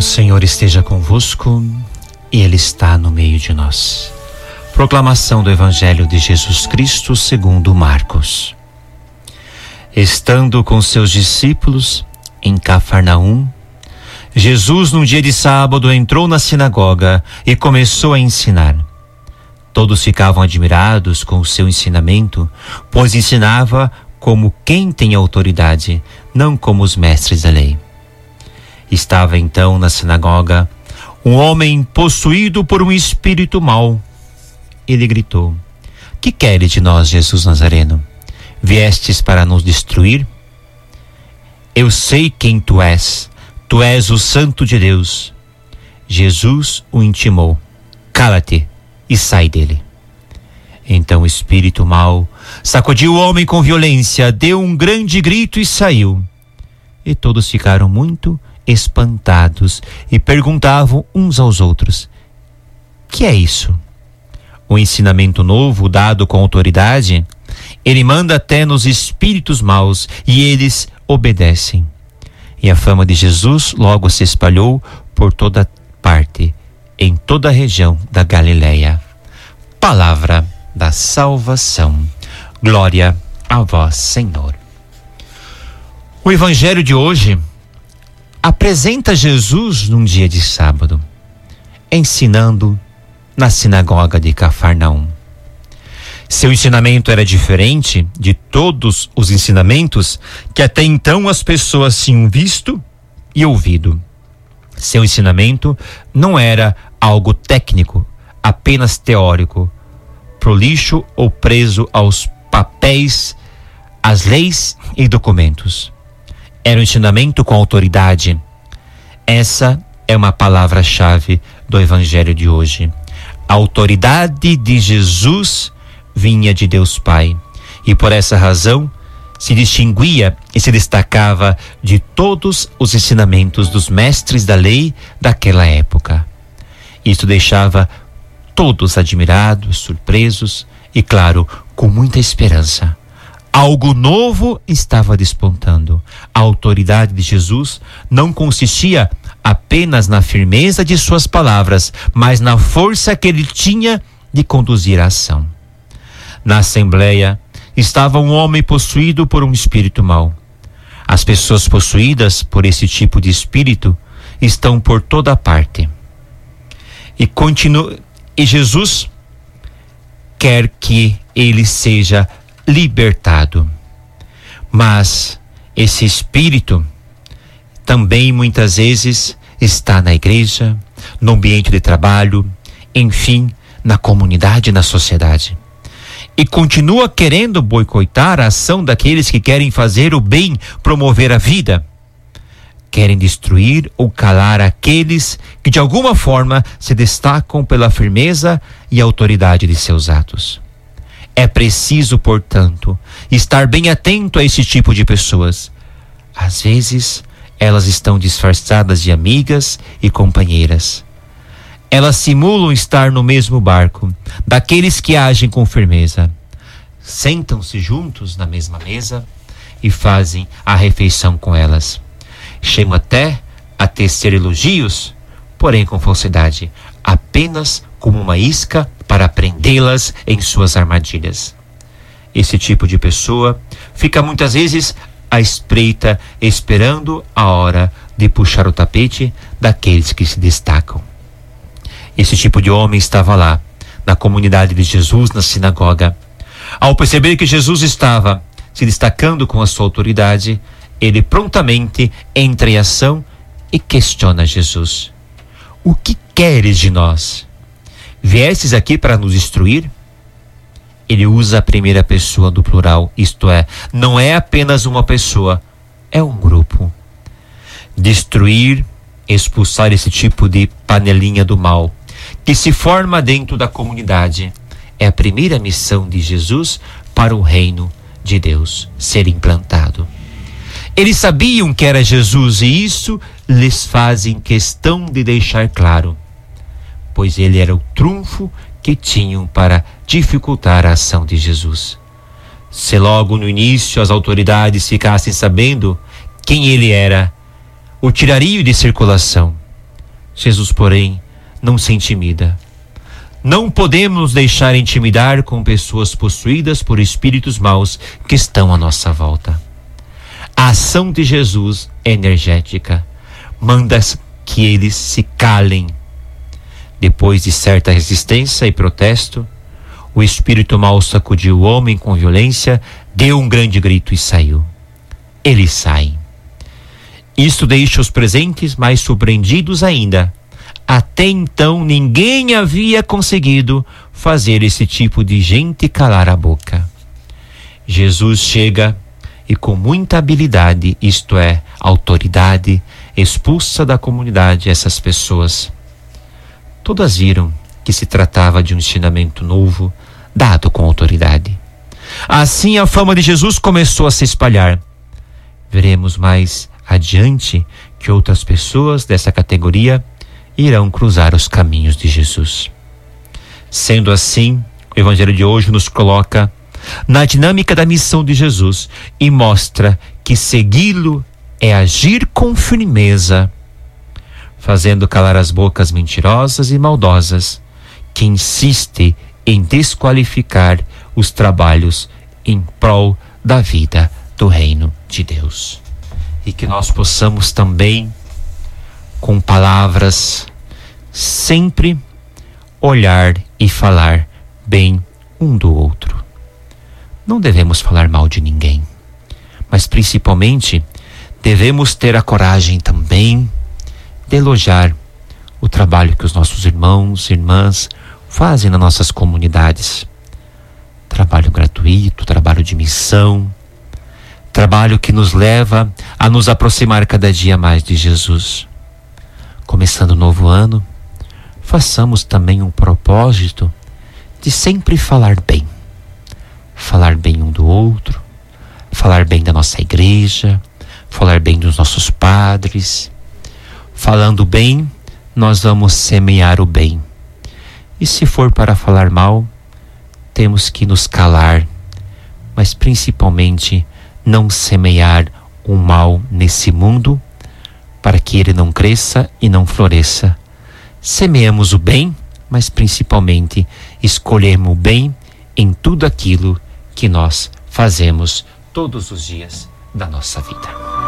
O Senhor esteja convosco e Ele está no meio de nós. Proclamação do Evangelho de Jesus Cristo segundo Marcos. Estando com seus discípulos em Cafarnaum, Jesus, num dia de sábado, entrou na sinagoga e começou a ensinar. Todos ficavam admirados com o seu ensinamento, pois ensinava como quem tem autoridade, não como os mestres da lei. Estava então na sinagoga um homem possuído por um espírito mau. Ele gritou: Que queres de nós, Jesus Nazareno? Viestes para nos destruir? Eu sei quem tu és. Tu és o Santo de Deus. Jesus o intimou: Cala-te e sai dele. Então o espírito mau sacudiu o homem com violência, deu um grande grito e saiu. E todos ficaram muito espantados e perguntavam uns aos outros: Que é isso? O ensinamento novo dado com autoridade? Ele manda até nos espíritos maus e eles obedecem. E a fama de Jesus logo se espalhou por toda parte, em toda a região da Galileia. Palavra da salvação. Glória a vós, Senhor. O evangelho de hoje apresenta Jesus num dia de sábado, ensinando na sinagoga de Cafarnaum. Seu ensinamento era diferente de todos os ensinamentos que até então as pessoas tinham visto e ouvido. Seu ensinamento não era algo técnico, apenas teórico, prolixo ou preso aos papéis, às leis e documentos era um ensinamento com autoridade. Essa é uma palavra-chave do evangelho de hoje. A autoridade de Jesus vinha de Deus Pai e por essa razão se distinguia e se destacava de todos os ensinamentos dos mestres da lei daquela época. Isso deixava todos admirados, surpresos e, claro, com muita esperança. Algo novo estava despontando. A autoridade de Jesus não consistia apenas na firmeza de suas palavras, mas na força que ele tinha de conduzir a ação. Na assembleia estava um homem possuído por um espírito mau. As pessoas possuídas por esse tipo de espírito estão por toda parte. E continua e Jesus quer que ele seja libertado. Mas esse espírito também muitas vezes está na igreja, no ambiente de trabalho, enfim, na comunidade, na sociedade. E continua querendo boicotar a ação daqueles que querem fazer o bem, promover a vida. Querem destruir ou calar aqueles que de alguma forma se destacam pela firmeza e autoridade de seus atos. É preciso, portanto, estar bem atento a esse tipo de pessoas. Às vezes, elas estão disfarçadas de amigas e companheiras. Elas simulam estar no mesmo barco, daqueles que agem com firmeza. Sentam-se juntos na mesma mesa e fazem a refeição com elas. Chegam até a tecer elogios, porém com falsidade, apenas como uma isca para prendê-las em suas armadilhas. Esse tipo de pessoa fica muitas vezes à espreita, esperando a hora de puxar o tapete daqueles que se destacam. Esse tipo de homem estava lá, na comunidade de Jesus, na sinagoga. Ao perceber que Jesus estava se destacando com a sua autoridade, ele prontamente entra em ação e questiona Jesus: O que queres de nós? Viestes aqui para nos destruir? Ele usa a primeira pessoa do plural, isto é, não é apenas uma pessoa, é um grupo. Destruir, expulsar esse tipo de panelinha do mal que se forma dentro da comunidade é a primeira missão de Jesus para o reino de Deus ser implantado. Eles sabiam que era Jesus e isso lhes fazem questão de deixar claro pois ele era o trunfo que tinham para dificultar a ação de Jesus. Se logo no início as autoridades ficassem sabendo quem ele era, o tirariam de circulação Jesus, porém, não se intimida. Não podemos deixar intimidar com pessoas possuídas por espíritos maus que estão à nossa volta. A ação de Jesus é energética. Manda que eles se calem. Depois de certa resistência e protesto, o espírito mau sacudiu o homem com violência, deu um grande grito e saiu. Eles saem. Isto deixa os presentes mais surpreendidos ainda. Até então ninguém havia conseguido fazer esse tipo de gente calar a boca. Jesus chega e, com muita habilidade, isto é, autoridade, expulsa da comunidade essas pessoas. Todas viram que se tratava de um ensinamento novo, dado com autoridade. Assim a fama de Jesus começou a se espalhar. Veremos mais adiante que outras pessoas dessa categoria irão cruzar os caminhos de Jesus. Sendo assim, o Evangelho de hoje nos coloca na dinâmica da missão de Jesus e mostra que segui-lo é agir com firmeza, fazendo calar as bocas mentirosas e maldosas que insiste em desqualificar os trabalhos em prol da vida do reino de Deus e que nós possamos também, com palavras, sempre olhar e falar bem um do outro. Não devemos falar mal de ninguém, mas principalmente devemos ter a coragem também elogiar o trabalho que os nossos irmãos e irmãs fazem nas nossas comunidades. Trabalho gratuito, trabalho de missão, Trabalho que nos leva a nos aproximar cada dia mais de Jesus. Começando o novo ano, façamos também um propósito de sempre falar bem. Falar bem um do outro, falar bem da nossa igreja, falar bem dos nossos padres. Falando bem, nós vamos semear o bem. E se for para falar mal, temos que nos calar, mas principalmente não semear o mal nesse mundo, para que ele não cresça e não floresça. Semeamos o bem, mas principalmente escolhemos o bem em tudo aquilo que nós fazemos todos os dias da nossa vida.